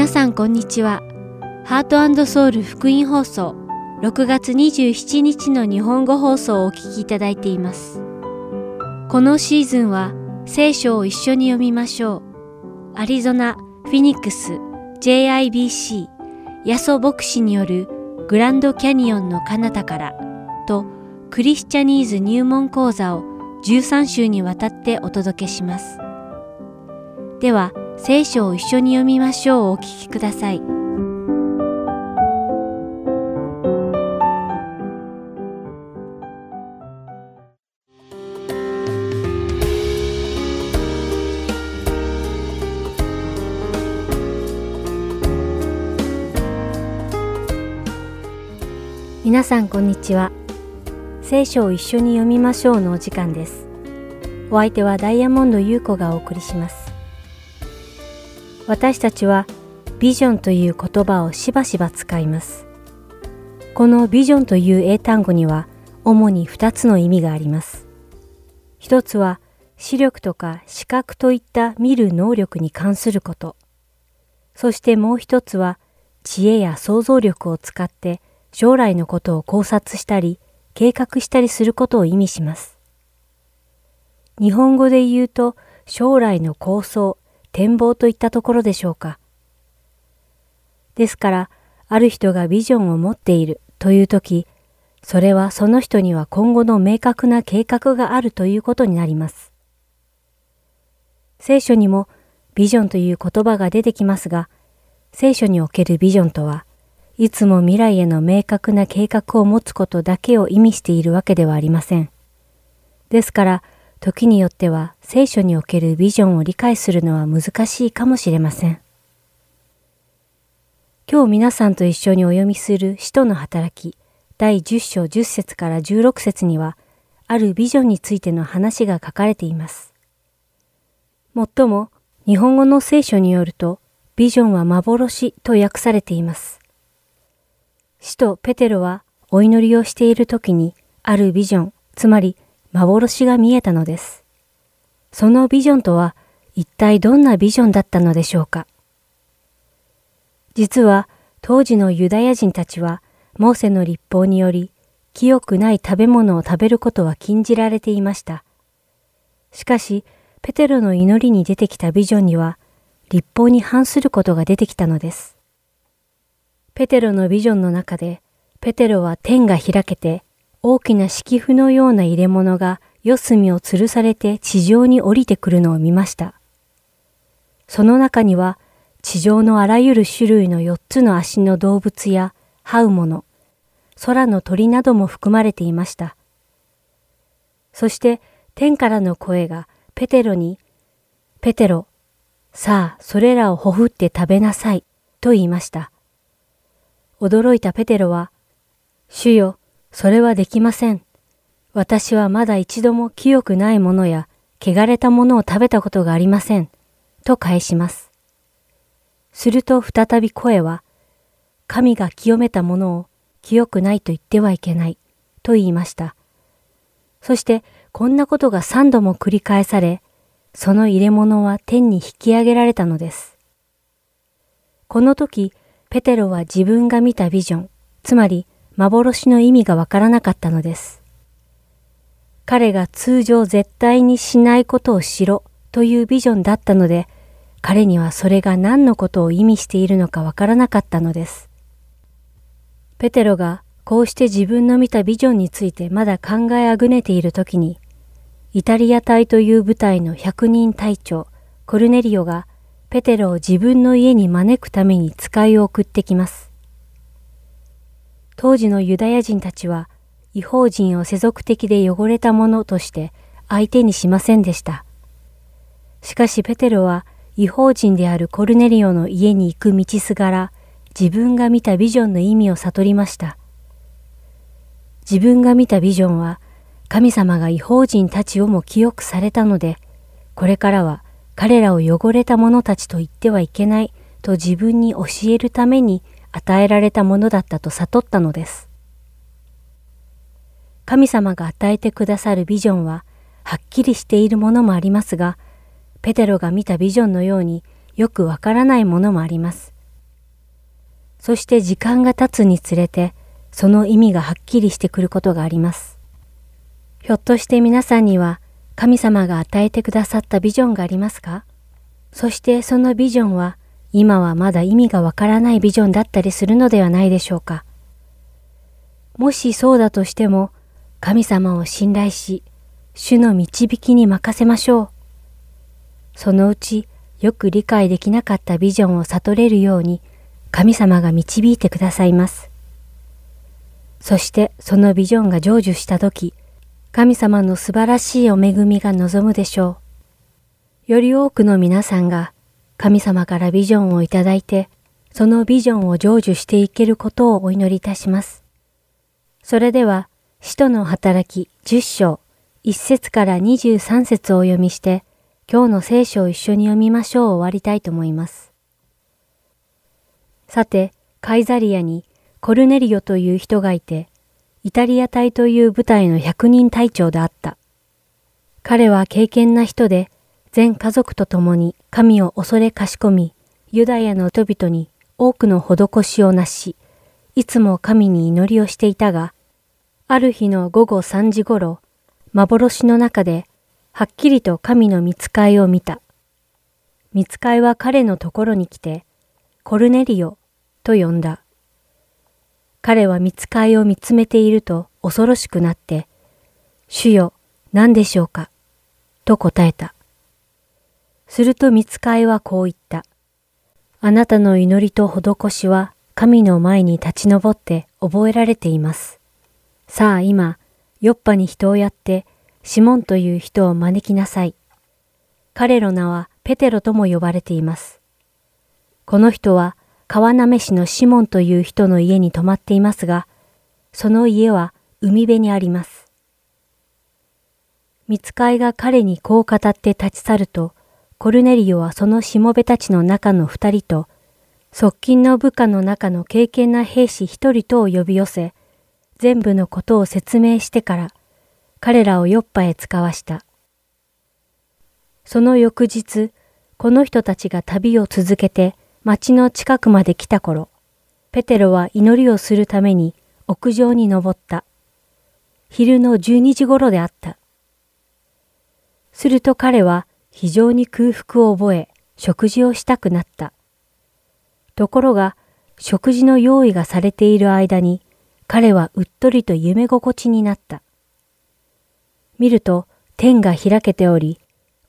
皆さんこんにちは。ハートソウル福音放送6月27日の日本語放送をお聞きいただいています。このシーズンは聖書を一緒に読みましょう。アリゾナ、フィニックス、JIBC、ヤソ牧師によるグランドキャニオンの彼方からとクリスチャニーズ入門講座を13週にわたってお届けします。では、聖書を一緒に読みましょうお聞きください。皆さんこんにちは。聖書を一緒に読みましょうのお時間です。お相手はダイヤモンド優子がお送りします。私たちはビジョンという言葉をしばしば使います。このビジョンという英単語には主に2つの意味があります。一つは視力とか視覚といった見る能力に関すること。そしてもう一つは知恵や想像力を使って将来のことを考察したり計画したりすることを意味します。日本語で言うと将来の構想、展望といったところでしょうか。ですから、ある人がビジョンを持っているというとき、それはその人には今後の明確な計画があるということになります。聖書にもビジョンという言葉が出てきますが、聖書におけるビジョンとは、いつも未来への明確な計画を持つことだけを意味しているわけではありません。ですから、時によっては聖書におけるビジョンを理解するのは難しいかもしれません。今日皆さんと一緒にお読みする使徒の働き第10章10節から16節には、あるビジョンについての話が書かれています。もっとも、日本語の聖書によると、ビジョンは幻と訳されています。使徒ペテロはお祈りをしている時にあるビジョン、つまり幻が見えたのです。そのビジョンとは一体どんなビジョンだったのでしょうか実は当時のユダヤ人たちはモーセの立法により清くない食べ物を食べることは禁じられていました。しかし、ペテロの祈りに出てきたビジョンには立法に反することが出てきたのです。ペテロのビジョンの中で、ペテロは天が開けて、大きな敷布のような入れ物が四隅を吊るされて地上に降りてくるのを見ました。その中には、地上のあらゆる種類の四つの足の動物や這うもの、空の鳥なども含まれていました。そして天からの声がペテロに、ペテロ、さあそれらをほふって食べなさい、と言いました。驚いたペテロは、主よ、それはできません。私はまだ一度も清くないものや、汚れたものを食べたことがありません。と返します。すると再び声は、神が清めたものを清くないと言ってはいけない。と言いました。そして、こんなことが三度も繰り返され、その入れ物は天に引き上げられたのです。この時、ペテロは自分が見たビジョン、つまり幻の意味がわからなかったのです。彼が通常絶対にしないことをしろというビジョンだったので、彼にはそれが何のことを意味しているのかわからなかったのです。ペテロがこうして自分の見たビジョンについてまだ考えあぐねているときに、イタリア隊という部隊の百人隊長、コルネリオがペテロを自分の家に招くために使いを送ってきます。当時のユダヤ人たちは違法人を世俗的で汚れたものとして相手にしませんでした。しかしペテロは違法人であるコルネリオの家に行く道すがら自分が見たビジョンの意味を悟りました。自分が見たビジョンは神様が違法人たちをも清くされたので、これからは彼らを汚れた者たちと言ってはいけないと自分に教えるために与えられたものだったと悟ったのです。神様が与えてくださるビジョンははっきりしているものもありますが、ペテロが見たビジョンのようによくわからないものもあります。そして時間が経つにつれて、その意味がはっきりしてくることがあります。ひょっとして皆さんには神様が与えてくださったビジョンがありますか？そしてそのビジョンは今はまだ意味がわからないビジョンだったりするのではないでしょうか。もしそうだとしても神様を信頼し、主の導きに任せましょう。そのうちよく理解できなかったビジョンを悟れるように神様が導いてくださいます。そしてそのビジョンが成就したとき、神様の素晴らしいお恵みが望むでしょう。より多くの皆さんが神様からビジョンをいただいて、そのビジョンを成就していけることをお祈りいたします。それでは、使徒の働き10章1節から23節をお読みして、今日の聖書を一緒に読みましょう終わりたいと思います。さて、カイザリアにコルネリオという人がいて、イタリア隊という部隊の百人隊長であった。彼は敬虔な人で、全家族と共に神を恐れかしこみ、ユダヤの人々に多くの施しをなし、いつも神に祈りをしていたが、ある日の午後3時ごろ、幻の中で、はっきりと神の見つかいを見た。見つかいは彼のところに来て、コルネリオと呼んだ。彼は見つかいを見つめていると恐ろしくなって、主よ、何でしょうか？と答えた。すると見つかいはこう言った。あなたの祈りと施しは神の前に立ち上って覚えられています。さあ今、ヨッパに人をやって、シモンという人を招きなさい。彼の名はペテロとも呼ばれています。この人は川なめ市のシモンという人の家に泊まっていますが、その家は海辺にあります。見つかいが彼にこう語って立ち去ると、コルネリオはそのしもべたちの中の二人と、側近の部下の中の敬虔な兵士一人とを呼び寄せ、全部のことを説明してから、彼らをヨッパへ使わした。その翌日、この人たちが旅を続けて町の近くまで来た頃、ペテロは祈りをするために屋上に登った。昼の12時頃であった。すると彼は非常に空腹を覚え、食事をしたくなった。ところが、食事の用意がされている間に、彼はうっとりと夢心地になった。見ると天が開けており、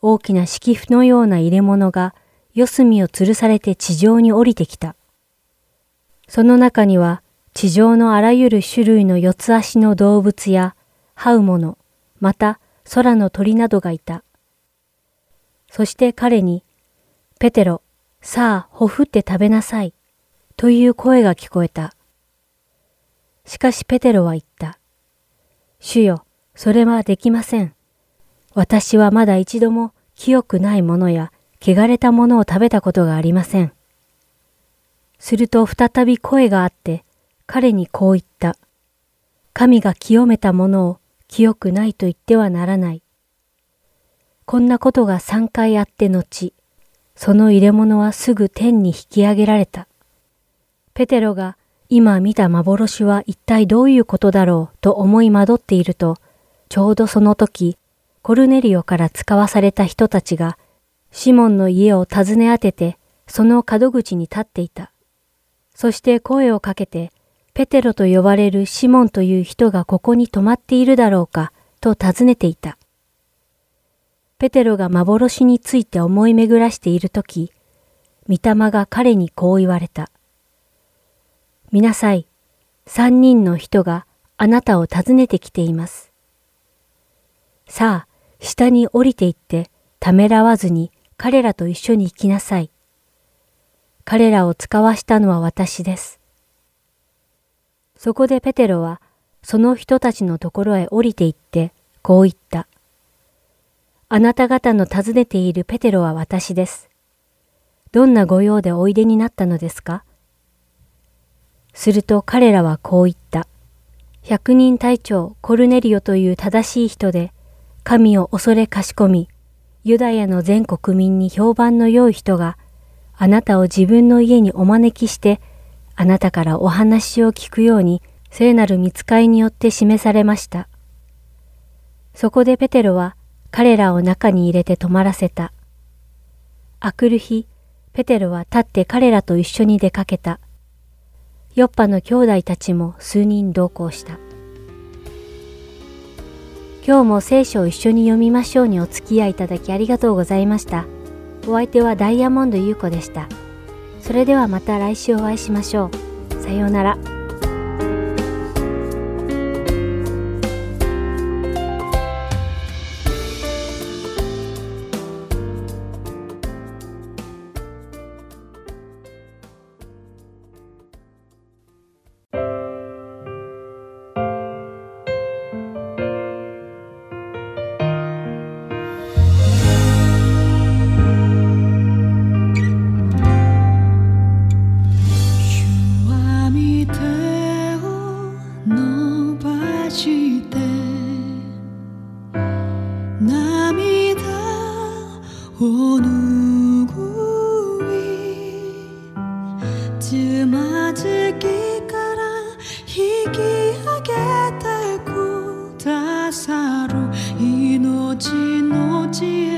大きな敷布のような入れ物が四隅を吊るされて地上に降りてきた。その中には地上のあらゆる種類の四つ足の動物や這うもの、また空の鳥などがいた。そして彼に、ペテロ、さあ、ほふって食べなさい、という声が聞こえた。しかしペテロは言った。主よ、それはできません。私はまだ一度も清くないものや汚れたものを食べたことがありません。すると再び声があって彼にこう言った。神が清めたものを清くないと言ってはならない。こんなことが三回あって後、その入れ物はすぐ天に引き上げられた。ペテロが今見た幻は一体どういうことだろうと思い惑っていると、ちょうどその時、コルネリオから使わされた人たちが、シモンの家を訪ね当てて、その門口に立っていた。そして声をかけて、ペテロと呼ばれるシモンという人がここに泊まっているだろうか、と尋ねていた。ペテロが幻について思い巡らしているとき、御霊が彼にこう言われた。見なさい。三人の人があなたを訪ねてきています。さあ、下に降りて行ってためらわずに彼らと一緒に行きなさい。彼らを使わしたのは私です。そこでペテロはその人たちのところへ降りて行ってこう言った。あなた方の訪ねているペテロは私です。どんな御用でおいでになったのですか？すると彼らはこう言った。百人隊長コルネリオという正しい人で、神を恐れかしこみ、ユダヤの全国民に評判の良い人が、あなたを自分の家にお招きして、あなたからお話を聞くように聖なる見つかいによって示されました。そこでペテロは彼らを中に入れて泊まらせた。あくる日、ペテロは立って彼らと一緒に出かけた。ヨッパの兄弟たちも数人同行した。今日も聖書を一緒に読みましょうにお付き合いいただきありがとうございました。お相手はダイヤモンド優子でした。それではまた来週お会いしましょう。さようなら。涙をぬぐいつまずきから引き上げてくださる命の知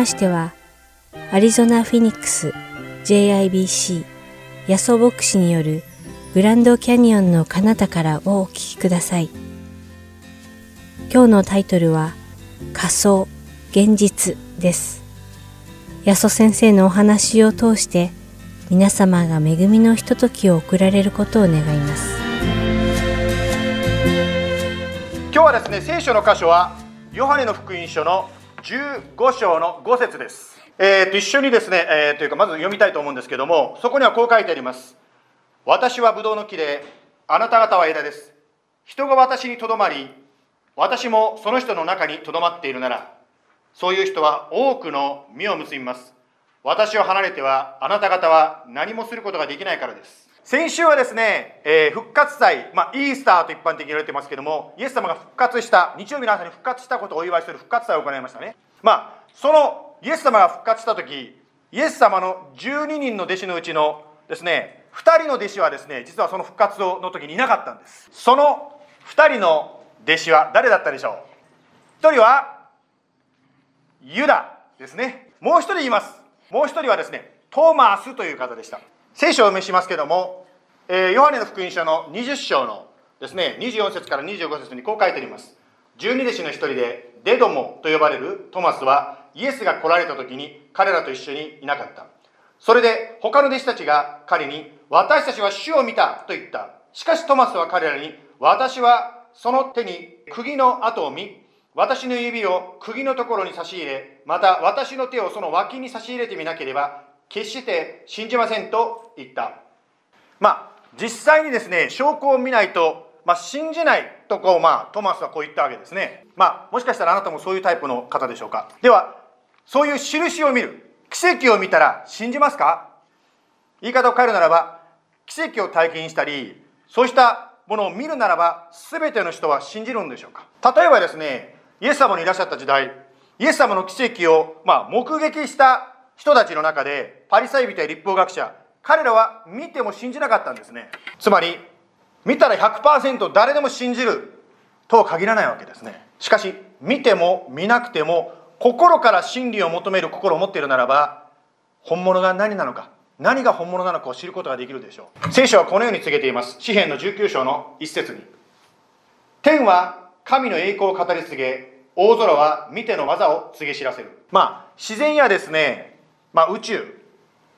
ましては、アリゾナ・フィニックス JIBC ヤソ牧師によるグランドキャニオンの彼方からをお聞きください。今日のタイトルは仮想現実です。ヤソ先生のお話を通して皆様が恵みのひとときを送られることを願います。今日はですね、聖書の箇所はヨハネの福音書の15章の5節です。えー、と一緒にですね、えー、というかまず読みたいと思うんですけども、そこにはこう書いてあります。私はブドウの木で、あなた方は枝です。人が私にとどまり、私もその人の中にとどまっているなら、そういう人は多くの実を結びます。私を離れては、あなた方は何もすることができないからです。先週はですね、えー、復活祭、まあ、イースターと一般的に言われてますけども、イエス様が復活した、日曜日の朝に復活したことをお祝いする復活祭を行いましたね。まあ、そのイエス様が復活した時、イエス様の12人の弟子のうちのですね、2人の弟子はですね、実はその復活の時にいなかったんです。その2人の弟子は誰だったでしょう ?1 人はユダですね。もう1人います。もう1人はですね、トーマスという方でした。聖書をお見せしますけども、えー、ヨハネの福音書の20章のですね、24節から25節にこう書いてあります。十二弟子の一人でデドモと呼ばれるトマスはイエスが来られた時に彼らと一緒にいなかった。それで他の弟子たちが彼に私たちは主を見たと言った。しかしトマスは彼らに私はその手に釘の跡を見、私の指を釘のところに差し入れ、また私の手をその脇に差し入れてみなければ決して信じませんと言った。まあ、実際にですね、証拠を見ないと、まあ、信じないとこう、まあ、トマスはこう言ったわけですね。まあ、もしかしたらあなたもそういうタイプの方でしょうか。では、そういう印を見る、奇跡を見たら信じますか？言い方を変えるならば、奇跡を体験したり、そうしたものを見るならば、全ての人は信じるんでしょうか？例えばですね、イエス様にいらっしゃった時代、イエス様の奇跡を、まあ、目撃した人たちの中でパリサイ人や立法学者彼らは見ても信じなかったんですね。つまり見たら100%誰でも信じるとは限らないわけですね。しかし見ても見なくても心から真理を求める心を持っているならば本物が何なのか何が本物なのかを知ることができるでしょう。聖書はこのように告げています。詩篇の19章の一節に。天は神の栄光を語り継げ大空は見ての技を告げ知らせる。まあ自然やですねまあ、宇宙。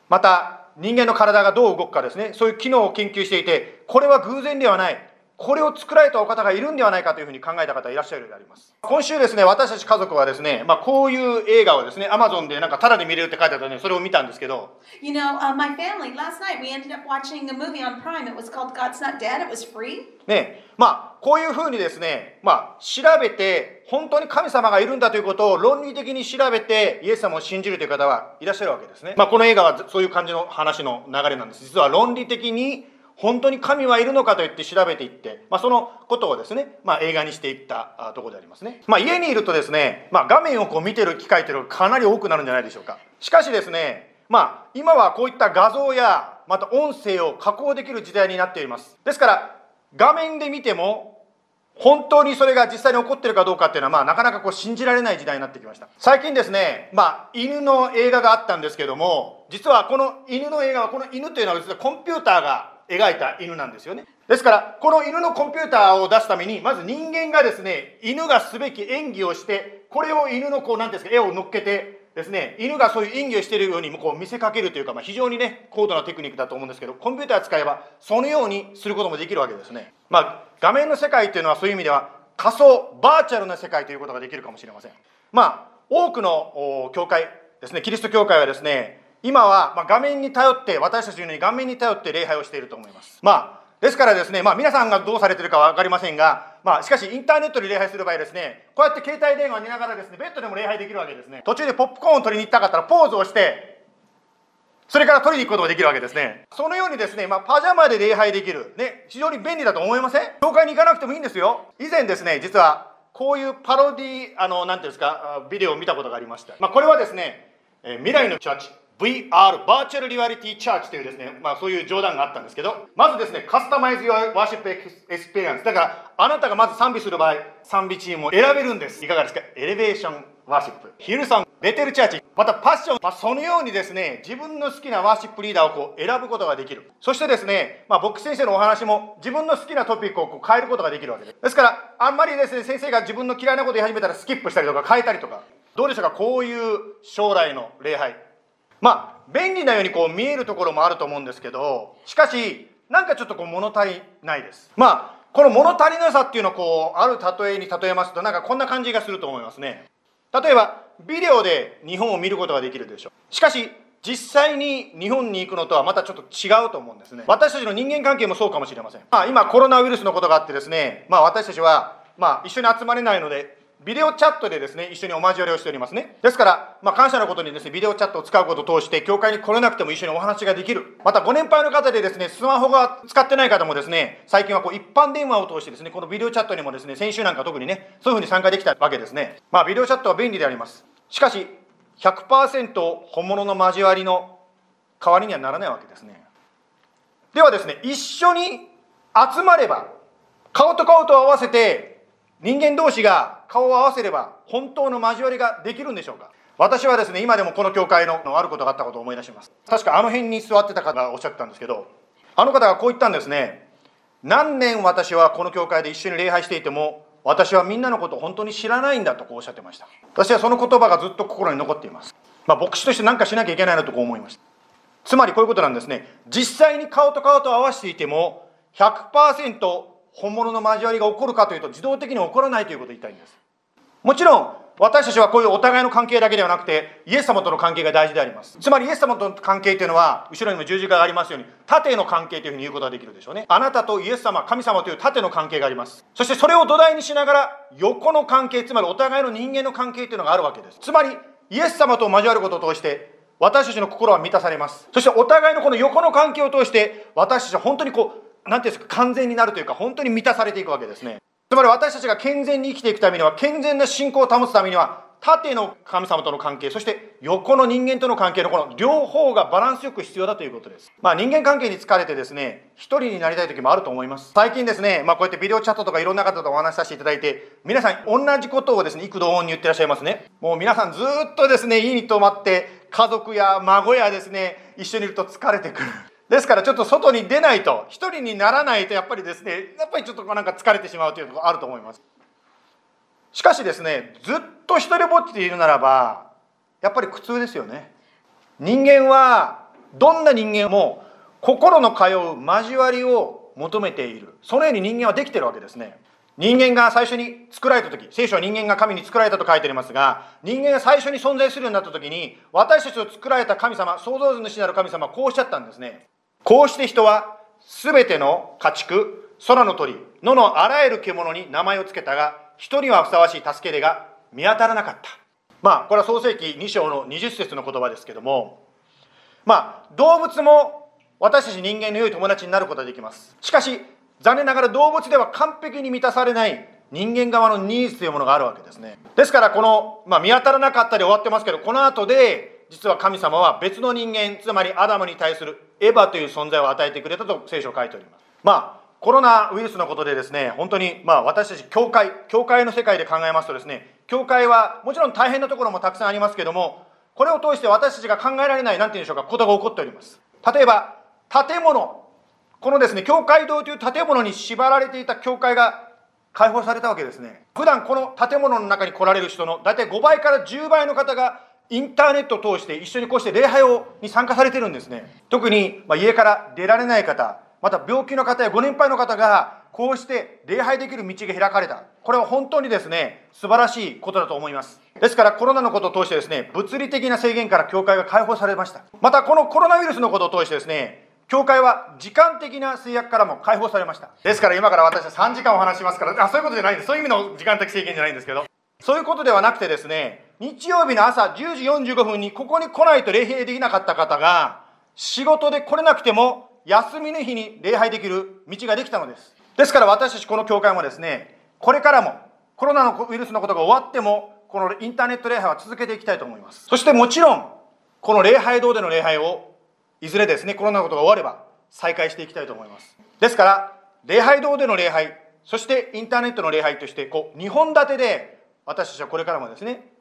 また人間の体がどう動くかですね。そういう機能を研究していてこれは偶然ではない。これを作られたお方がいるんではないかというふうに考えた方いらっしゃるようであります。今週ですね、私たち家族はですね、まあこういう映画をですね、アマゾンでなんかタダで見れるって書いてあったので、それを見たんですけど。You know,、uh, my family, last night we ended up watching a movie on Prime. It was called God's Not Dead. It was free. ね、まあこういうふうにですね、まあ調べて、本当に神様がいるんだということを論理的に調べて、イエス様を信じるという方はいらっしゃるわけですね。まあこの映画はそういう感じの話の流れなんです。実は論理的に本当に神はいるのかといって調べていって、まあ、そのことをですね、まあ、映画にしていったところでありますね。まあ、家にいるとですね、まあ、画面をこう見てる機会というのがかなり多くなるんじゃないでしょうか。しかしですね、まあ、今はこういった画像や、また音声を加工できる時代になっています。ですから、画面で見ても、本当にそれが実際に起こってるかどうかっていうのは、まあ、なかなかこう信じられない時代になってきました。最近ですね、まあ、犬の映画があったんですけども、実はこの犬の映画は、この犬というのは実はコンピューターが描いた犬なんですよね。ですから、この犬のコンピューターを出すために、まず人間がですね、犬がすべき演技をして、これを犬のこう、なんですか、絵を乗っけて、ですね、犬がそういう演技をしているようにこう見せかけるというか、まあ、非常にね、高度なテクニックだと思うんですけど、コンピューター使えば、そのようにすることもできるわけですね。まあ、画面の世界というのはそういう意味では、仮想、バーチャルな世界ということができるかもしれません。まあ、多くの教会ですね、キリスト教会はですね、今はま画面に頼って私たちのように画面に頼って礼拝をしていると思います。まあですからですね、まあ、皆さんがどうされてるかは分かりませんが、まあ、しかしインターネットで礼拝する場合ですねこうやって携帯電話見ながらですねベッドでも礼拝できるわけですね。途中でポップコーンを取りに行ったかったらポーズをしてそれから取りに行くこともできるわけですね。そのようにですね、まあ、パジャマで礼拝できる。ね非常に便利だと思いません？教会に行かなくてもいいんですよ。以前ですね実はこういうパロディあの何ていうんですかビデオを見たことがありました、まあ、これはですね未来のチャーチ。VR virtual reality church というですね、まあ、そういう冗談があったんですけどまずですね customize your worship experience だからあなたがまず賛美する場合賛美チームを選べるんですいかがですか？エレベーションワーシップ。ヒルソング、ベテルチャーチ、またパッション、まあ、そのようにですね、自分の好きな worship leader をこう選ぶことができる。そしてですね、まあ、牧師先生のお話も自分の好きなトピックをこう変えることができるわけです。ですから、あんまりですね、先生が自分の嫌いなこと言い始めたらスキップしたりとか変えたりとか、どうでしょうか、こういう将来の礼拝。まあ、便利なようにこう見えるところもあると思うんですけど、しかし、なんかちょっとこう物足りないです。まあ、この物足りなさっていうのをこう、ある例えに例えますと、なんかこんな感じがすると思いますね。例えば、ビデオで日本を見ることができるでしょう。しかし、実際に日本に行くのとはまたちょっと違うと思うんですね。私たちの人間関係もそうかもしれません。まあ、今コロナウイルスのことがあってですね、まあ私たちは、まあ一緒に集まれないので、ビデオチャットでですね、一緒にお交わりをしておりますね。ですから、まあ、感謝のことにですね、ビデオチャットを使うことを通して、教会に来れなくても一緒にお話ができる。また、ご年配の方でですね、スマホが使ってない方もですね、最近はこう一般電話を通してですね、このビデオチャットにもですね、先週なんか特にね、そういうふうに参加できたわけですね。まあ、ビデオチャットは便利であります。しかし、100%本物の交わりの代わりにはならないわけですね。ではですね、一緒に集まれば、顔と顔と合わせて人間同士が顔を合わせれば本当の交わりができるんでしょうか？私はですね今でもこの教会のあることがあったことを思い出します。確かあの辺に座ってた方がおっしゃってたんですけどあの方がこう言ったんですね。何年私はこの教会で一緒に礼拝していても私はみんなのことを本当に知らないんだとこうおっしゃってました。私はその言葉がずっと心に残っています。まあ牧師として何かしなきゃいけないなとこう思いました。つまりこういうことなんですね。実際に顔と顔と合わせていても100%本物の交わりが起こるかというと自動的に起こらないということを言いたいんです。もちろん私たちはこういうお互いの関係だけではなくてイエス様との関係が大事であります。つまりイエス様との関係というのは後ろにも十字架がありますように縦の関係というふうに言うことができるでしょうね。あなたとイエス様神様という縦の関係があります。そしてそれを土台にしながら横の関係つまりお互いの人間の関係というのがあるわけです。つまりイエス様と交わることを通して私たちの心は満たされます。そしてお互いのこの横の関係を通して私たちは本当にこう何ていうんですか完全になるというか本当に満たされていくわけですね。つまり私たちが健全に生きていくためには健全な信仰を保つためには縦の神様との関係そして横の人間との関係のこの両方がバランスよく必要だということです。まあ人間関係に疲れてですね一人になりたい時もあると思います。最近ですねまあこうやってビデオチャットとかいろんな方とお話しさせていただいて皆さん同じことをですね幾度音に言ってらっしゃいますね。もう皆さんずっとですね家に泊まって家族や孫やですね一緒にいると疲れてくる。ですからちょっと外に出ないと一人にならないとやっぱりですねやっぱりちょっとなんか疲れてしまうというところあると思います。しかしですねずっと一人ぼっちでいるならばやっぱり苦痛ですよね。人間はどんな人間も心の通う交わりを求めている。そのように人間はできてるわけですね。人間が最初に作られた時聖書は人間が神に作られたと書いてありますが人間が最初に存在するようになった時に私たちを作られた神様創造主なる神様はこうおっしゃったんですね。こうして人は全ての家畜、空の鳥、野のあらゆる獣に名前を付けたが、人にはふさわしい助け手が見当たらなかった。まあ、これは創世紀2章の20節の言葉ですけども、まあ、動物も私たち人間の良い友達になることができます。しかし、残念ながら動物では完璧に満たされない人間側のニーズというものがあるわけですね。ですから、この、まあ、見当たらなかったで終わってますけど、この後で、実は神様は別の人間つまりアダムに対するエヴァという存在を与えてくれたと聖書を書いております。まあコロナウイルスのことでですね本当にまあ私たち教会教会の世界で考えますとですね教会はもちろん大変なところもたくさんありますけどもこれを通して私たちが考えられない何て言うんでしょうかことが起こっております。例えば建物。このですね教会堂という建物に縛られていた教会が解放されたわけですね。普段この建物の中に来られる人の大体5倍から10倍の方がインターネットを通して一緒にこうして礼拝をに参加されてるんですね。特に、ま家から出られない方また病気の方やご年配の方がこうして礼拝できる道が開かれた。これは本当にですね素晴らしいことだと思います。ですからコロナのことを通してですね物理的な制限から教会が解放されました。またこのコロナウイルスのことを通してですね教会は時間的な制約からも解放されました。ですから今から私は3時間お話しますからあそういうことじゃないんです。そういう意味の時間的制限じゃないんですけど。そういうことではなくてですね日曜日の朝10時45分にここに来ないと礼拝できなかった方が仕事で来れなくても休みの日に礼拝できる道ができたのです。ですから私たちこの教会もですねこれからもコロナのウイルスのことが終わってもこのインターネット礼拝は続けていきたいと思います。そしてもちろんこの礼拝堂での礼拝をいずれですねコロナのことが終われば再開していきたいと思います。ですから礼拝堂での礼拝そしてインターネットの礼拝としてこう2本立てで私たちはこれからもですね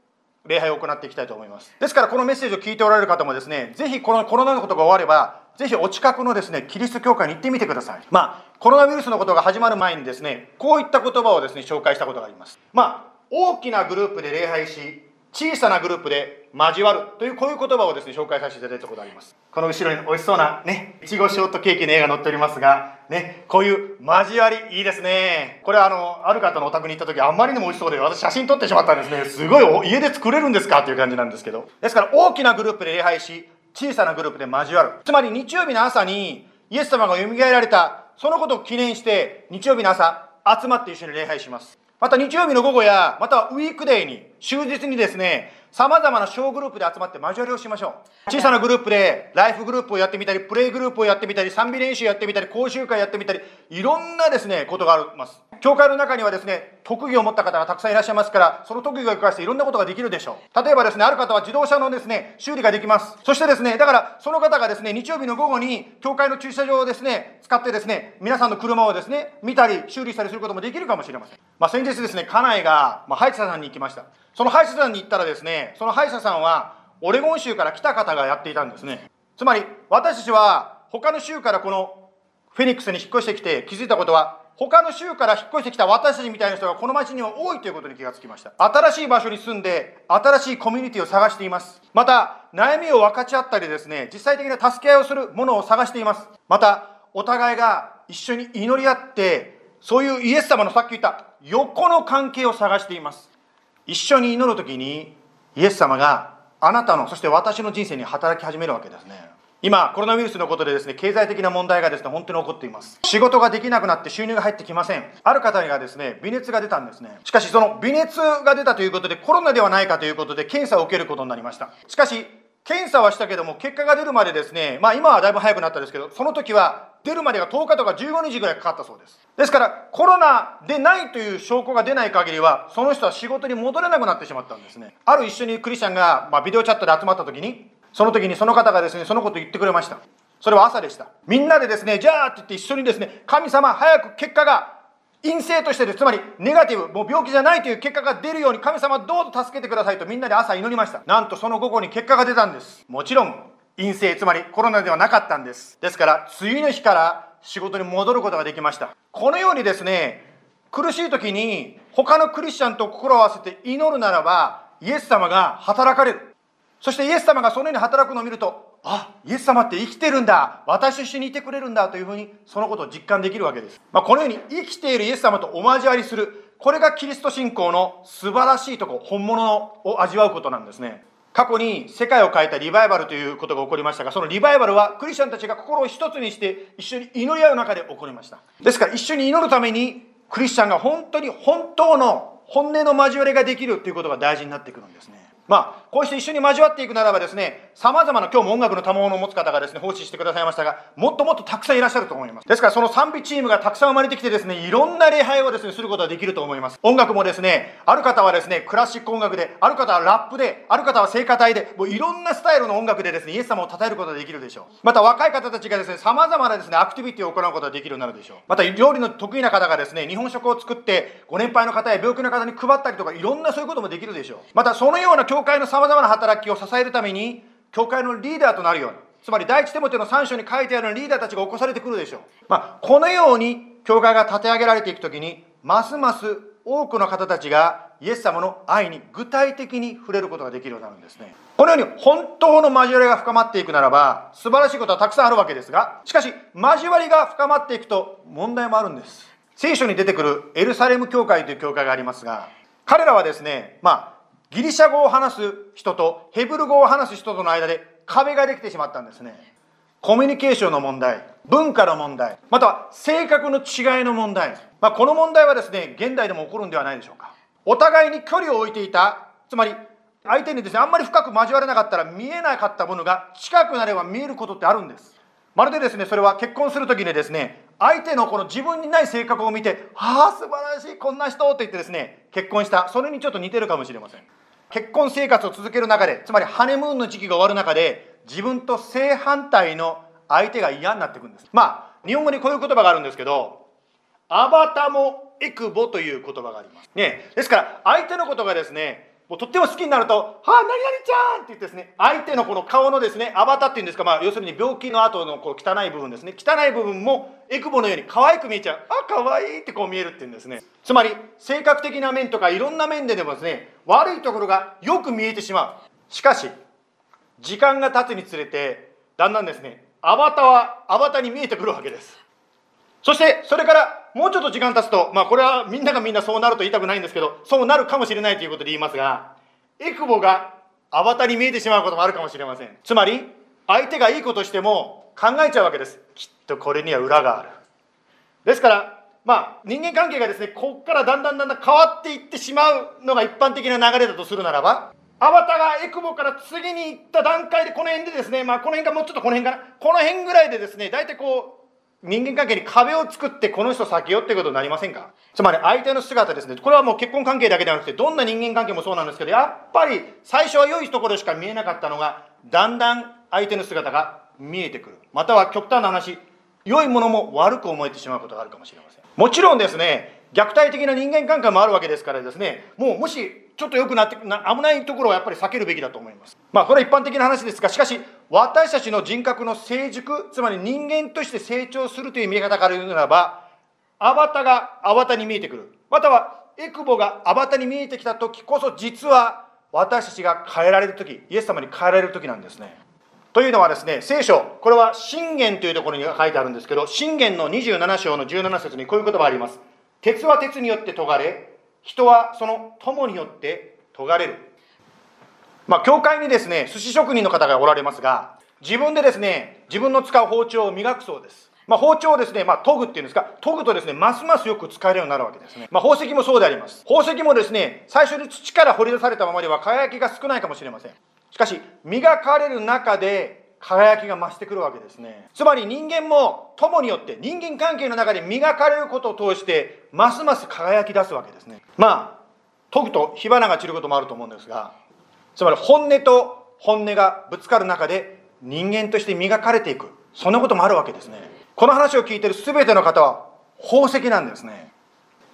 礼拝を行っていきたいと思います。ですからこのメッセージを聞いておられる方もですねぜひこのコロナのことが終わればぜひお近くのですねキリスト教会に行ってみてください。まあコロナウイルスのことが始まる前にですねこういった言葉をですね紹介したことがあります。まあ大きなグループで礼拝し小さなグループで交わるというこういう言葉をですね紹介させていただいたことがありますこの後ろに美味しそうなねいちごショートケーキの絵が載っておりますがねこういう交わりいいですねこれあのある方のお宅に行った時あんまりにも美味しそうで私写真撮ってしまったんですねすごい家で作れるんですかっていう感じなんですけどですから大きなグループで礼拝し小さなグループで交わるつまり日曜日の朝にイエス様が蘇られたそのことを記念して日曜日の朝集まって一緒に礼拝しますまた日曜日の午後やまたはウィークデーに終日にですねさまざまな小グループで集まって交わりをしましょう。小さなグループでライフグループをやってみたりプレイグループをやってみたり賛美練習やってみたり講習会やってみたりいろんなですねことがあります。教会の中にはですね特技を持った方がたくさんいらっしゃいますからその特技を生かしていろんなことができるでしょう。例えばですねある方は自動車のですね修理ができます。そしてですねだからその方がですね日曜日の午後に教会の駐車場をですね使ってですね皆さんの車をですね見たり修理したりすることもできるかもしれません。まあ、先日ですね家内が、まあ、歯医者さんに行きました。その歯医者さんに行ったらですねその歯医者さんはオレゴン州から来た方がやっていたんですね。つまり私たちは他の州からこのフェニックスに引っ越してきて気づいたことは他の州から引っ越してきた私たちみたいな人がこの町には多いということに気がつきました。新しい場所に住んで新しいコミュニティを探しています。また悩みを分かち合ったりですね実際的な助け合いをするものを探しています。またお互いが一緒に祈り合ってそういうイエス様のさっき言った横の関係を探しています。一緒に祈る時にイエス様があなたのそして私の人生に働き始めるわけですね。今コロナウイルスのことでですね経済的な問題がですね本当に起こっています。仕事ができなくなって収入が入ってきません。ある方にはですね微熱が出たんですね。しかしその微熱が出たということでコロナではないかということで検査を受けることになりました。しかし検査はしたけども結果が出るまでですねまあ今はだいぶ早くなったんですけどその時は出るまでが10日とか15日ぐらいかかったそうです。ですからコロナでないという証拠が出ない限りはその人は仕事に戻れなくなってしまったんですね。ある一緒にクリスチャンが、まあ、ビデオチャットで集まった時にその時にその方がですねそのこと言ってくれました。それは朝でした。みんなでですねじゃあって言って一緒にですね神様早く結果が陰性としてです。つまりネガティブもう病気じゃないという結果が出るように神様どうぞ助けてくださいとみんなで朝祈りました。なんとその午後に結果が出たんです。もちろん陰性つまりコロナではなかったんです。ですから次の日から仕事に戻ることができました。このようにですね苦しい時に他のクリスチャンと心を合わせて祈るならばイエス様が働かれる。そしてイエス様がそのように働くのを見るとあイエス様って生きてるんだ。私と一緒にいてくれるんだというふうにそのことを実感できるわけです、まあ、このように生きているイエス様とお交わりするこれがキリスト信仰の素晴らしいとこ本物を味わうことなんですね。過去に世界を変えたリバイバルということが起こりましたがそのリバイバルはクリスチャンたちが心を一つにして一緒に祈り合う中で起こりました。ですから一緒に祈るためにクリスチャンが本当に本当の本音の交わりができるということが大事になってくるんですね。まあ、こうして一緒に交わっていくならばですね、様々な今日も音楽の賜物を持つ方がですね、奉仕してくださいましたが、もっともっとたくさんいらっしゃると思います。ですからその賛美チームがたくさん生まれてきてですね、いろんな礼拝をですね、することができると思います。音楽もですね、ある方はですね、クラシック音楽で、ある方はラップで、ある方は聖歌隊で、もういろんなスタイルの音楽でですね、イエス様を称えることができるでしょう。また若い方たちがですね、様々なですね、アクティビティを行うことができるようになるでしょう。また料理の得意な方がですね、日本食を作って、ご年配の方や病気の方に配ったりとか、いろんなそういうこともできるでしょう。またそのような教会の様々な働きを支えるために教会のリーダーとなるようにつまり第一手モての3章に書いてあるリーダーたちが起こされてくるでしょう、まあ、このように教会が立て上げられていく時にますます多くの方たちがイエス様の愛に具体的に触れることができるようになるんですね。このように本当の交わりが深まっていくならば素晴らしいことはたくさんあるわけですがしかし交わりが深まっていくと問題もあるんです。聖書に出てくるエルサレム教会という教会がありますが彼らはですねまあギリシャ語を話す人とヘブル語を話す人との間で壁ができてしまったんですね。コミュニケーションの問題文化の問題または性格の違いの問題、まあ、この問題はですね現代でも起こるんではないでしょうか。お互いに距離を置いていたつまり相手にですねあんまり深く交われなかったら見えなかったものが近くなれば見えることってあるんです。まるでですねそれは結婚する時にですね相手のこの自分にない性格を見て「ああ素晴らしいこんな人」と言ってですね結婚したそれにちょっと似てるかもしれません。結婚生活を続ける中でつまりハネムーンの時期が終わる中で自分と正反対の相手が嫌になっていくんです。まあ日本語にこういう言葉があるんですけどアバタモエクボという言葉があります。ねですから相手のことがですねもうとっても好きになると「はあ何々ちゃん!」って言ってですね相手のこの顔のですねアバターっていうんですか、まあ、要するに病気の後のこう汚い部分ですね汚い部分もエクボのように可愛く見えちゃうあ可愛いってこう見えるっていうんですね。つまり性格的な面とかいろんな面ででもですね悪いところがよく見えてしまう。しかし時間が経つにつれてだんだんですねアバターはアバターに見えてくるわけです。そしてそれからもうちょっと時間経つとまあこれはみんながみんなそうなると言いたくないんですけどそうなるかもしれないということで言いますがエクボがアバターに見えてしまうこともあるかもしれません。つまり相手がいいことしても考えちゃうわけです。きっとこれには裏がある。ですからまあ人間関係がですねここからだんだんだんだん変わっていってしまうのが一般的な流れだとするならばアバターがエクボから次に行った段階でこの辺でですねまあこの辺かもうちょっとこの辺かなこの辺ぐらいでですね大体こう人間関係に壁を作ってこの人先よってことになりませんか？つまり相手の姿ですね。これはもう結婚関係だけではなくてどんな人間関係もそうなんですけどやっぱり最初は良いところしか見えなかったのがだんだん相手の姿が見えてくる。または極端な話良いものも悪く思えてしまうことがあるかもしれません。もちろんですね虐待的な人間関係もあるわけですからですねもうもしちょっと良くなってな危ないところはやっぱり避けるべきだと思います。まあこれは一般的な話ですがしかし私たちの人格の成熟つまり人間として成長するという見え方から言うならばアバタがアバタに見えてくる。またはエクボがアバタに見えてきた時こそ実は私たちが変えられる時イエス様に変えられる時なんですね。というのはですね聖書これは信玄というところに書いてあるんですけど信玄の27章の17節にこういう言葉があります。鉄は鉄によって研がれ人はその友によって研がれる。まあ教会にですね寿司職人の方がおられますが自分でですね自分の使う包丁を磨くそうですまあ、包丁をですね、まあ、研ぐっていうんですか、研ぐとですね、ますますよく使えるようになるわけですね。まあ、宝石もそうであります。宝石もですね、最初に土から掘り出されたままでは輝きが少ないかもしれません。しかし、磨かれる中で輝きが増してくるわけですね。つまり人間も友によって、人間関係の中で磨かれることを通して、ますます輝き出すわけですね。まあ、研ぐと火花が散ることもあると思うんですが、つまり本音と本音がぶつかる中で人間として磨かれていく。そんなこともあるわけですね。この話を聞いている全ての方は宝石なんですね。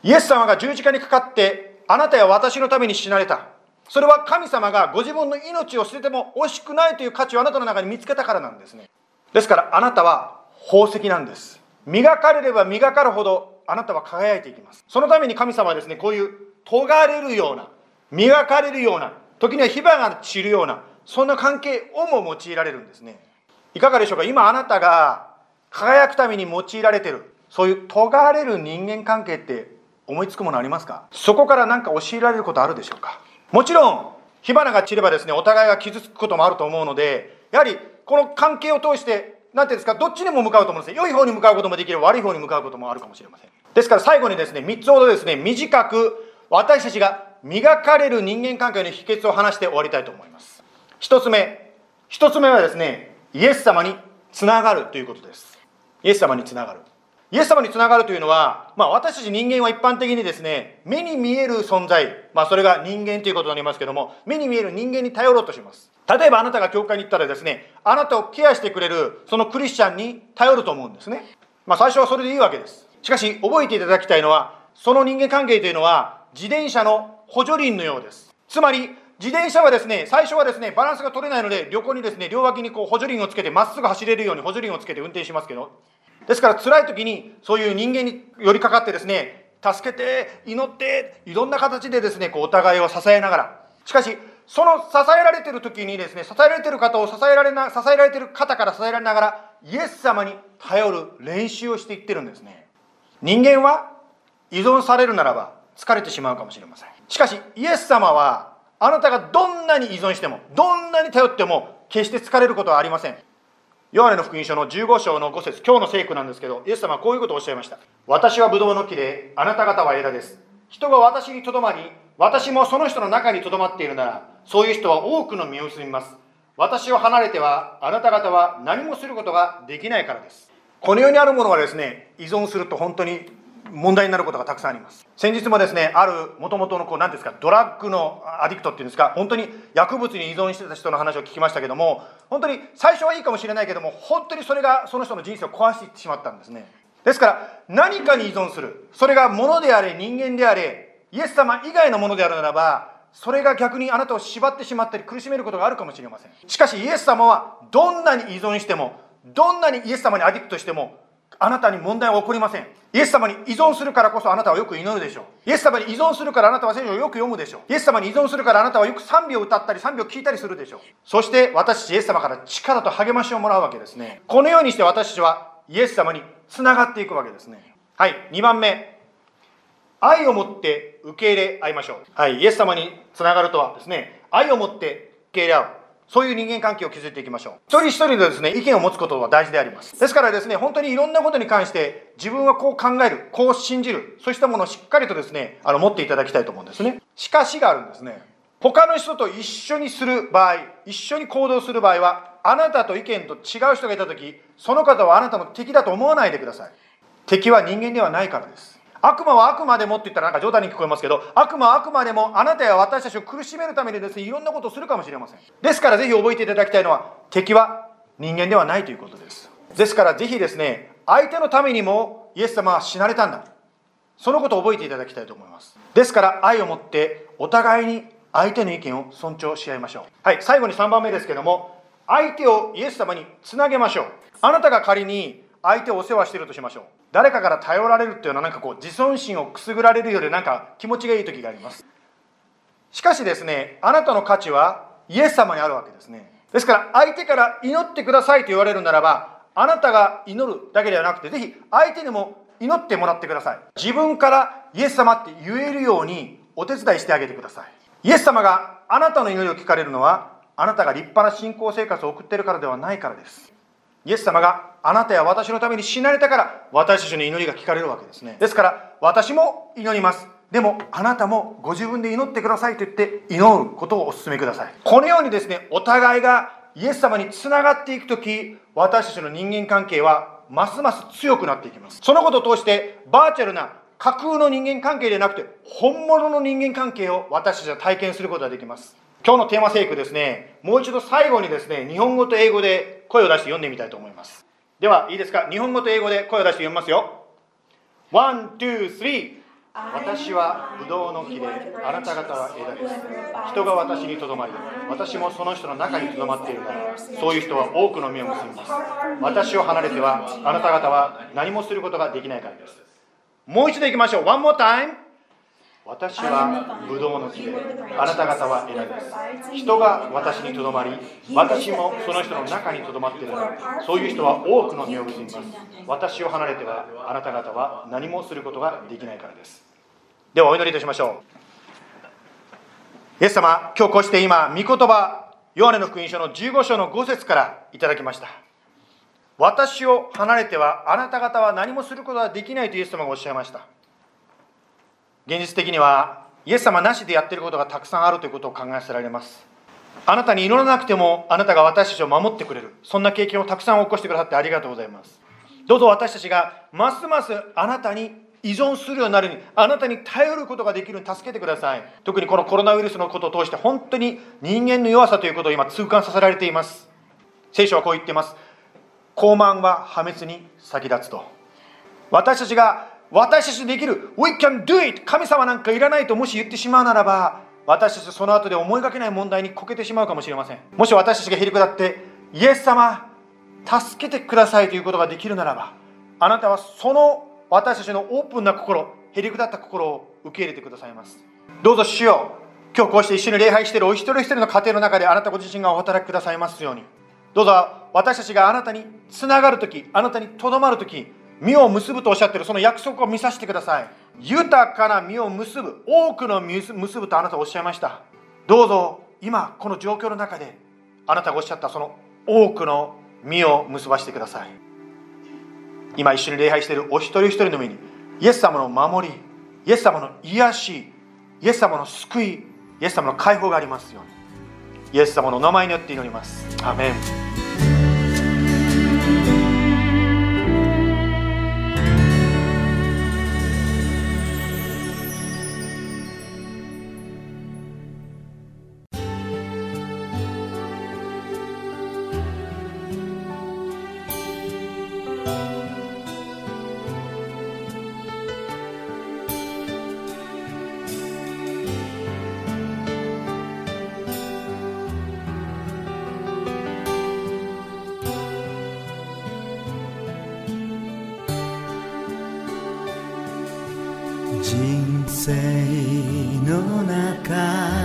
イエス様が十字架にかかってあなたや私のために死なれた。それは神様がご自分の命を捨てても惜しくないという価値をあなたの中に見つけたからなんですね。ですからあなたは宝石なんです。磨かれれば磨かるほどあなたは輝いていきます。そのために神様はですねこういう尖れるような磨かれるような時には火花が散るようなそんな関係をも用いられるんですね。いかがでしょうか？今あなたが輝くために用いられてるそういう尖れる人間関係って思いつくものありますか？そこから何か教えられることあるでしょうか？もちろん火花が散ればですねお互いが傷つくこともあると思うのでやはりこの関係を通して何ていうんですかどっちにも向かうと思うんですね。良い方に向かうこともできる悪い方に向かうこともあるかもしれません。ですから最後にですね3つほどですね短く私たちが磨かれる人間関係の秘訣を話して終わりたいと思います。1つ目1つ目はですねイエス様につながるということです。イエス様につながる。イエス様につながるというのは、まあ、私たち人間は一般的にですね目に見える存在、まあ、それが人間ということになりますけども目に見える人間に頼ろうとします。例えばあなたが教会に行ったらですねあなたをケアしてくれるそのクリスチャンに頼ると思うんですね、まあ、最初はそれでいいわけです。しかし覚えていただきたいのはその人間関係というのは自転車の補助輪のようです。つまり自転車はですね最初はですねバランスが取れないので横にですね両脇にこう補助輪をつけてまっすぐ走れるように補助輪をつけて運転しますけど。ですから辛い時にそういう人間に寄りかかってですね助けて祈っていろんな形でですねこうお互いを支えながら。しかしその支えられてる時にですね支えられてる方を支えられな支えられてる方から支えられながらイエス様に頼る練習をしていってるんですね。人間は依存されるならば疲れてしまうかもしれません。しかしイエス様はあなたがどんなに依存してもどんなに頼っても決して疲れることはありません。ヨハネの福音書の15章の5節今日の聖句なんですけどイエス様はこういうことをおっしゃいました。私はブドウの木であなた方は枝です。人が私にとどまり私もその人の中にとどまっているならそういう人は多くの実を結びます。私を離れてはあなた方は何もすることができないからです。この世にあるものはですね依存すると本当に問題になることがたくさんあります。先日もですねあるもともとのこう何ですかドラッグのアディクトっていうんですか本当に薬物に依存してた人の話を聞きましたけども本当に最初はいいかもしれないけども本当にそれがその人の人生を壊していってしまったんですね。ですから何かに依存する。それが物であれ人間であれイエス様以外のものであるならばそれが逆にあなたを縛ってしまったり苦しめることがあるかもしれません。しかしイエス様はどんなに依存してもどんなにイエス様にアディクトしてもあなたに問題は起こりません。イエス様に依存するからこそあなたはよく祈るでしょう。イエス様に依存するからあなたは聖書をよく読むでしょう。イエス様に依存するからあなたはよく賛美を歌ったり賛美を聞いたりするでしょう。そして私たちイエス様から力と励ましをもらうわけですね。このようにして私たちはイエス様につながっていくわけですね。はい2番目。愛を持って受け入れ合いましょう。はい、イエス様につながるとはですね、愛を持って受け入れ合う。そういう人間関係を築いていきましょう。一人一人でですね、意見を持つことは大事であります。ですからですね、本当にいろんなことに関して自分はこう考える、こう信じる、そうしたものをしっかりとですね、あの持っていただきたいと思うんですね。しかしがあるんですね。他の人と一緒にする場合、一緒に行動する場合は、あなたと意見と違う人がいたとき、その方はあなたの敵だと思わないでください。敵は人間ではないからです。悪魔は悪魔でもって言ったらなんか冗談に聞こえますけど悪魔は悪魔でもあなたや私たちを苦しめるためにですねいろんなことをするかもしれません。ですからぜひ覚えていただきたいのは敵は人間ではないということです。ですからぜひですね相手のためにもイエス様は死なれたんだ。そのことを覚えていただきたいと思います。ですから愛を持ってお互いに相手の意見を尊重し合いましょう。はい最後に3番目ですけども相手をイエス様につなげましょう。あなたが仮に相手をお世話してるとしましょう。誰かから頼られるっていうのはなんかこう自尊心をくすぐられるよりなんか気持ちがいい時があります。しかしですねあなたの価値はイエス様にあるわけですね。ですから相手から祈ってくださいと言われるならばあなたが祈るだけではなくてぜひ相手にも祈ってもらってください。自分からイエス様って言えるようにお手伝いしてあげてください。イエス様があなたの祈りを聞かれるのはあなたが立派な信仰生活を送ってるからではないからです。イエス様があなたや私のために死なれたから私たちの祈りが聞かれるわけですね。ですから私も祈ります。でもあなたもご自分で祈ってくださいと言って祈ることをお勧めください。このようにですねお互いがイエス様につながっていく時私たちの人間関係はますます強くなっていきます。そのことを通してバーチャルな架空の人間関係でなくて本物の人間関係を私たちは体験することができます。今日のテーマ聖句ですねもう一度最後にですね日本語と英語で声を出して読んでみたいと思います。では、いいですか？日本語と英語で声を出して読みますよ。 One, two, three。私はブドウの木で、あなた方は枝です。人が私にとどまり、私もその人の中にとどまっているから、そういう人は多くの実を結びます。私を離れては、あなた方は何もすることができないからです。もう一度いきましょう。One more time. 私はブドウの木で、あなた方は枝です。人が私にとどまり、私もその人の中にとどまっているそういう人は多くの実を結びます。私を離れては、あなた方は何もすることができないからです。ではお祈りいたしましょう。イエス様、今日こうして今、御言葉、ヨハネの福音書の15章の5節からいただきました。私を離れては、あなた方は何もすることができないとイエス様がおっしゃいました。現実的にはイエス様なしでやってることがたくさんあるということを考えさせられます。あなたに祈らなくてもあなたが私たちを守ってくれる。そんな経験をたくさん起こしてくださってありがとうございます。どうぞ私たちがますますあなたに依存するようになるにあなたに頼ることができるように助けてください。特にこのコロナウイルスのことを通して本当に人間の弱さということを今痛感させられています。聖書はこう言っています。高慢は破滅に先立つと。私たちが私たちできる We can do it 神様なんかいらないともし言ってしまうならば私たちその後で思いがけない問題にこけてしまうかもしれません。もし私たちがへりくだってイエス様助けてくださいということができるならばあなたはその私たちのオープンな心へりくだった心を受け入れてくださいます。どうぞ主よう今日こうして一緒に礼拝しているお一人一人の家庭の中であなたご自身がお働きくださいますように。どうぞ私たちがあなたにつながるときあなたにとどまるとき実を結ぶとおっしゃってるその約束を見させてください。豊かな実を結ぶ。多くの実結ぶとあなたおっしゃいました。どうぞ今この状況の中であなたがおっしゃったその多くの実を結ばしてください。今一緒に礼拝しているお一人一人の上にイエス様の守りイエス様の癒しイエス様の救いイエス様の解放がありますように。イエス様の名前によって祈ります。アメン。生の中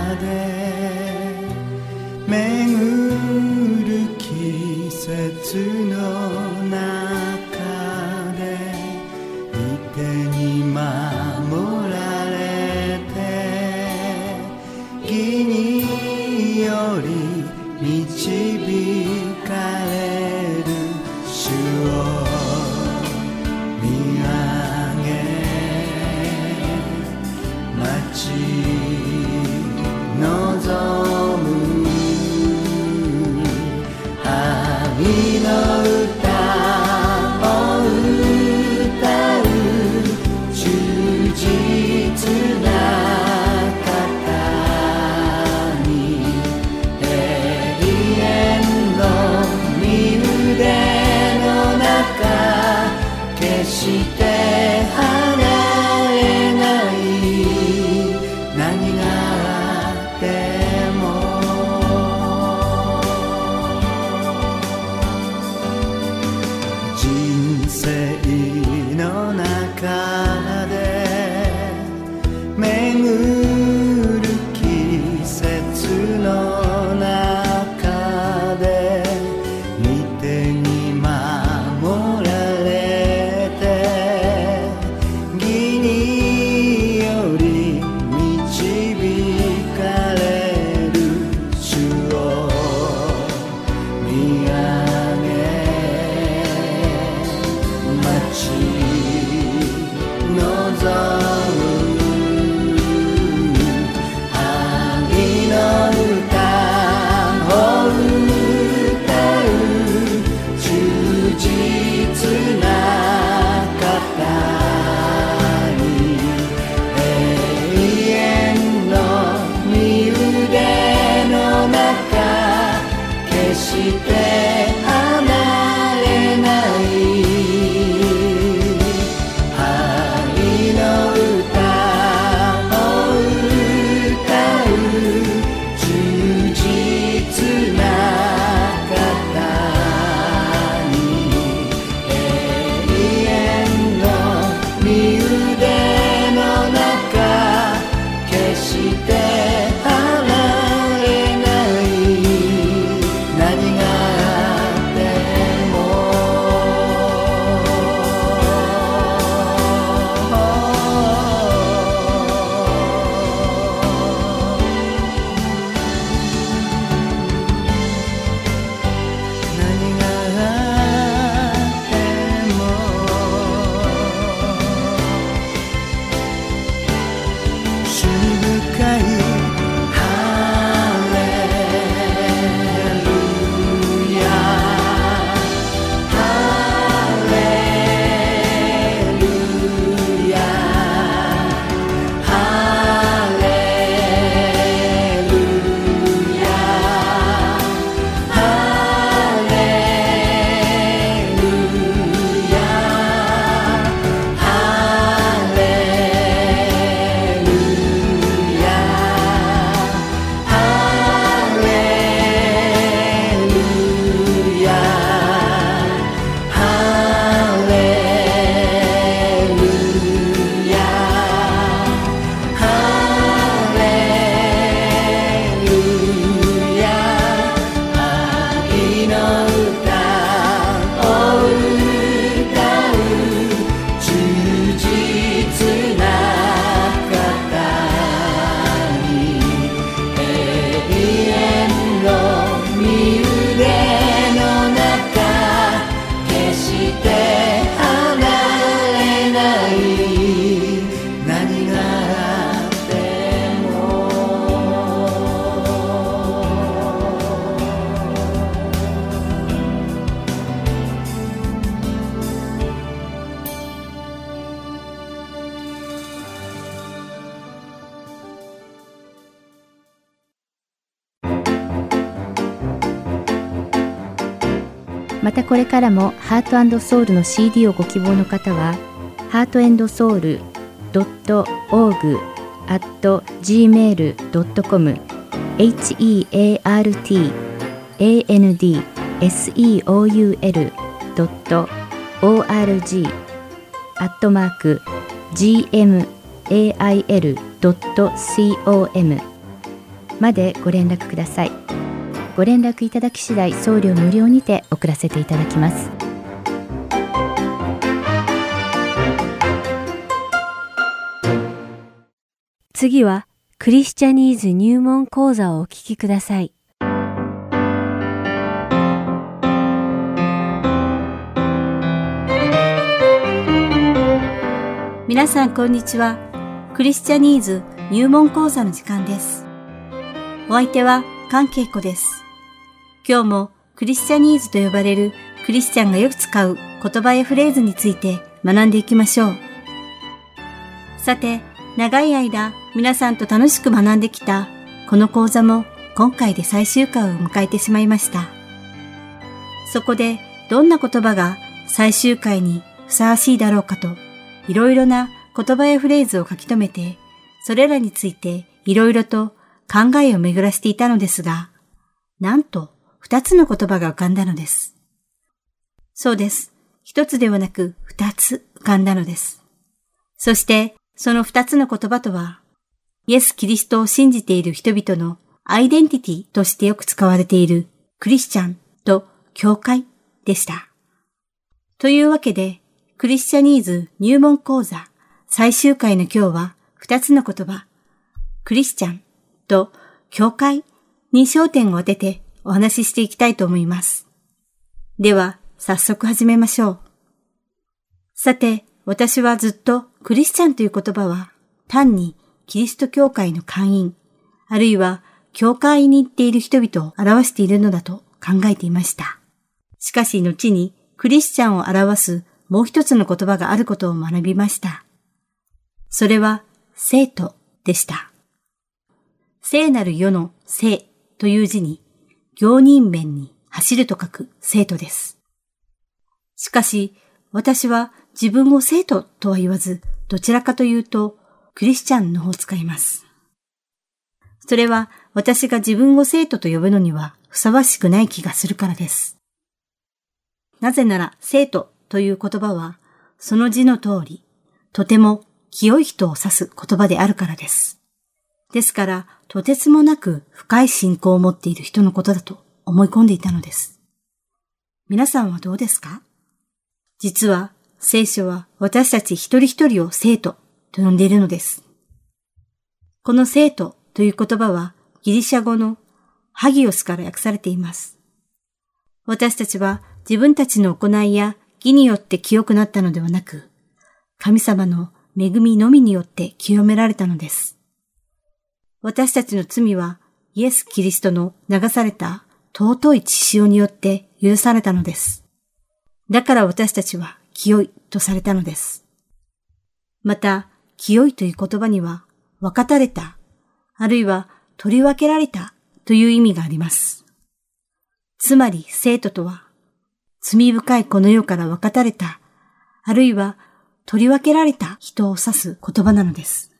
ートソウルの CD をご希望の方は、heartandsoul.org.gmail.com heartandseoul.org アットマーク gmail.com までご連絡ください。ご連絡いただき次第送料無料にて送らせていただきます。次は、クリスチャニーズ入門講座をお聞きください。皆さんこんにちは。クリスチャニーズ入門講座の時間です。お相手は関恵子です。今日もクリスチャニーズと呼ばれるクリスチャンがよく使う言葉やフレーズについて学んでいきましょう。さて、長い間皆さんと楽しく学んできたこの講座も今回で最終回を迎えてしまいました。そこでどんな言葉が最終回にふさわしいだろうかといろいろな言葉やフレーズを書き留めて、それらについていろいろと考えを巡らしていたのですが、なんと二つの言葉が浮かんだのです。そうです。一つではなく二つ浮かんだのです。そして、その二つの言葉とは、イエス・キリストを信じている人々のアイデンティティとしてよく使われているクリスチャンと教会でした。というわけで、クリスチャニーズ入門講座最終回の今日は二つの言葉、クリスチャンと教会に焦点を当ててお話ししていきたいと思います。では、早速始めましょう。さて、私はずっとクリスチャンという言葉は単にキリスト教会の会員、あるいは教会に行っている人々を表しているのだと考えていました。しかし後にクリスチャンを表すもう一つの言葉があることを学びました。それは生徒でした。聖なる世の聖という字に行人面に走ると書く生徒です。しかし私は自分を生徒とは言わずどちらかというとクリスチャンの方を使います。それは私が自分を生徒と呼ぶのにはふさわしくない気がするからです。なぜなら生徒という言葉はその字の通りとても清い人を指す言葉であるからです。ですからとてつもなく深い信仰を持っている人のことだと思い込んでいたのです。皆さんはどうですか？実は聖書は私たち一人一人を生徒と呼んでいるのです。この生徒という言葉はギリシャ語のハギオスから訳されています。私たちは自分たちの行いや義によって清くなったのではなく、神様の恵みのみによって清められたのです。私たちの罪はイエス・キリストの流された尊い血潮によって許されたのです。だから私たちは清いとされたのです。また、清いという言葉には、分かたれた、あるいは取り分けられたという意味があります。つまり、生徒とは、罪深いこの世から分かたれた、あるいは取り分けられた人を指す言葉なのです。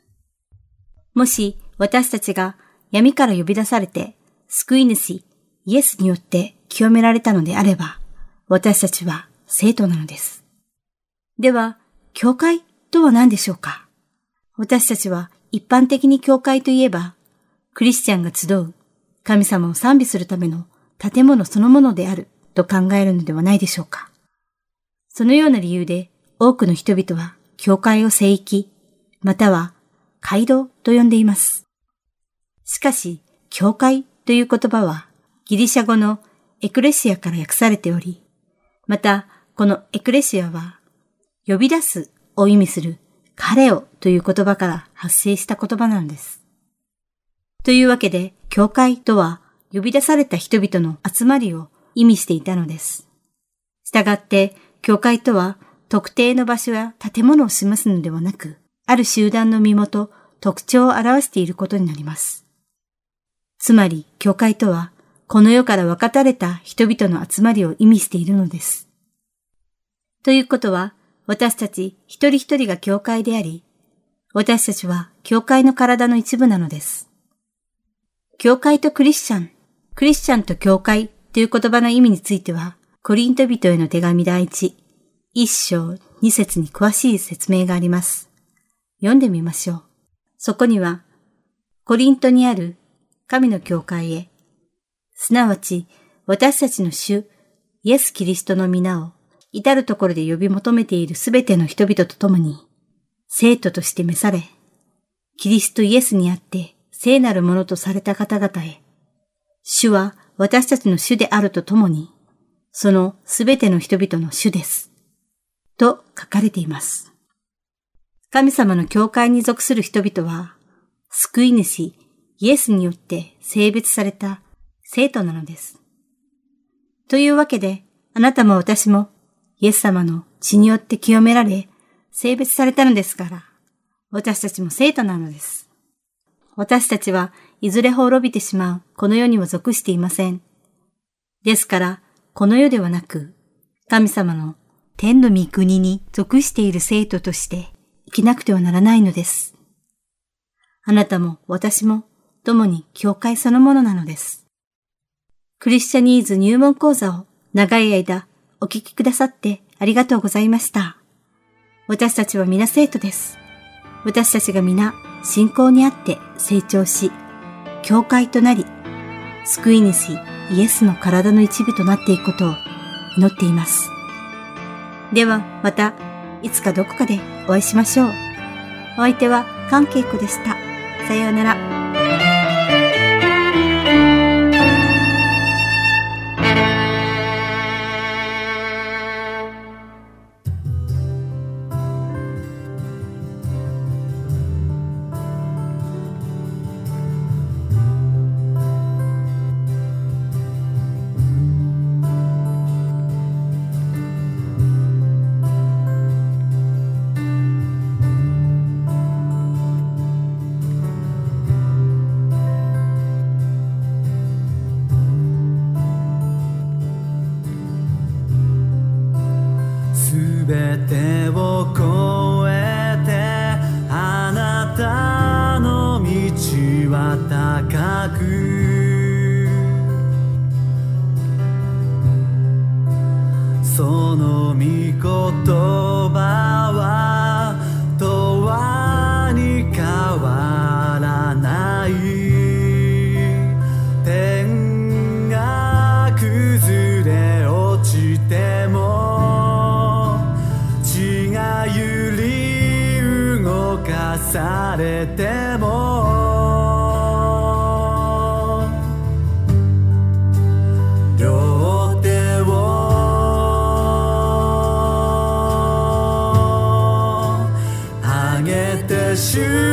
もし私たちが闇から呼び出されて、救い主、イエスによって清められたのであれば、私たちは生徒なのです。では、教会とは何でしょうか？私たちは一般的に教会といえば、クリスチャンが集う神様を賛美するための建物そのものであると考えるのではないでしょうか。そのような理由で多くの人々は教会を聖域、または街道と呼んでいます。しかし、教会という言葉はギリシャ語のエクレシアから訳されており、またこのエクレシアは呼び出すを意味する彼をという言葉から発生した言葉なんです。というわけで、教会とは呼び出された人々の集まりを意味していたのです。したがって、教会とは特定の場所や建物を示すのではなく、ある集団の身元、特徴を表していることになります。つまり、教会とは、この世から分かたれた人々の集まりを意味しているのです。ということは、私たち一人一人が教会であり、私たちは教会の体の一部なのです。教会とクリスチャン、クリスチャンと教会という言葉の意味については、コリント人への手紙第一、一章二節に詳しい説明があります。読んでみましょう。そこには、コリントにある神の教会へ、すなわち私たちの主、イエス・キリストの皆を至るところで呼び求めているすべての人々と共に、生徒として召され、キリストイエスにあって聖なるものとされた方々へ、主は私たちの主であると共に、そのすべての人々の主です。と書かれています。神様の教会に属する人々は、救い主イエスによって性別された生徒なのです。というわけで、あなたも私もイエス様の血によって清められ、性別されたのですから、私たちも生徒なのです。私たちはいずれ滅びてしまうこの世には属していません。ですから、この世ではなく、神様の天の御国に属している生徒として生きなくてはならないのです。あなたも私も共に教会そのものなのです。クリスチャニーズ入門講座を長い間お聞きくださってありがとうございました。私たちは皆生徒です。私たちが皆信仰にあって成長し、教会となり、救い主イエスの体の一部となっていくことを祈っています。ではまたいつかどこかでお会いしましょう。お相手は関係子でした。さようなら。时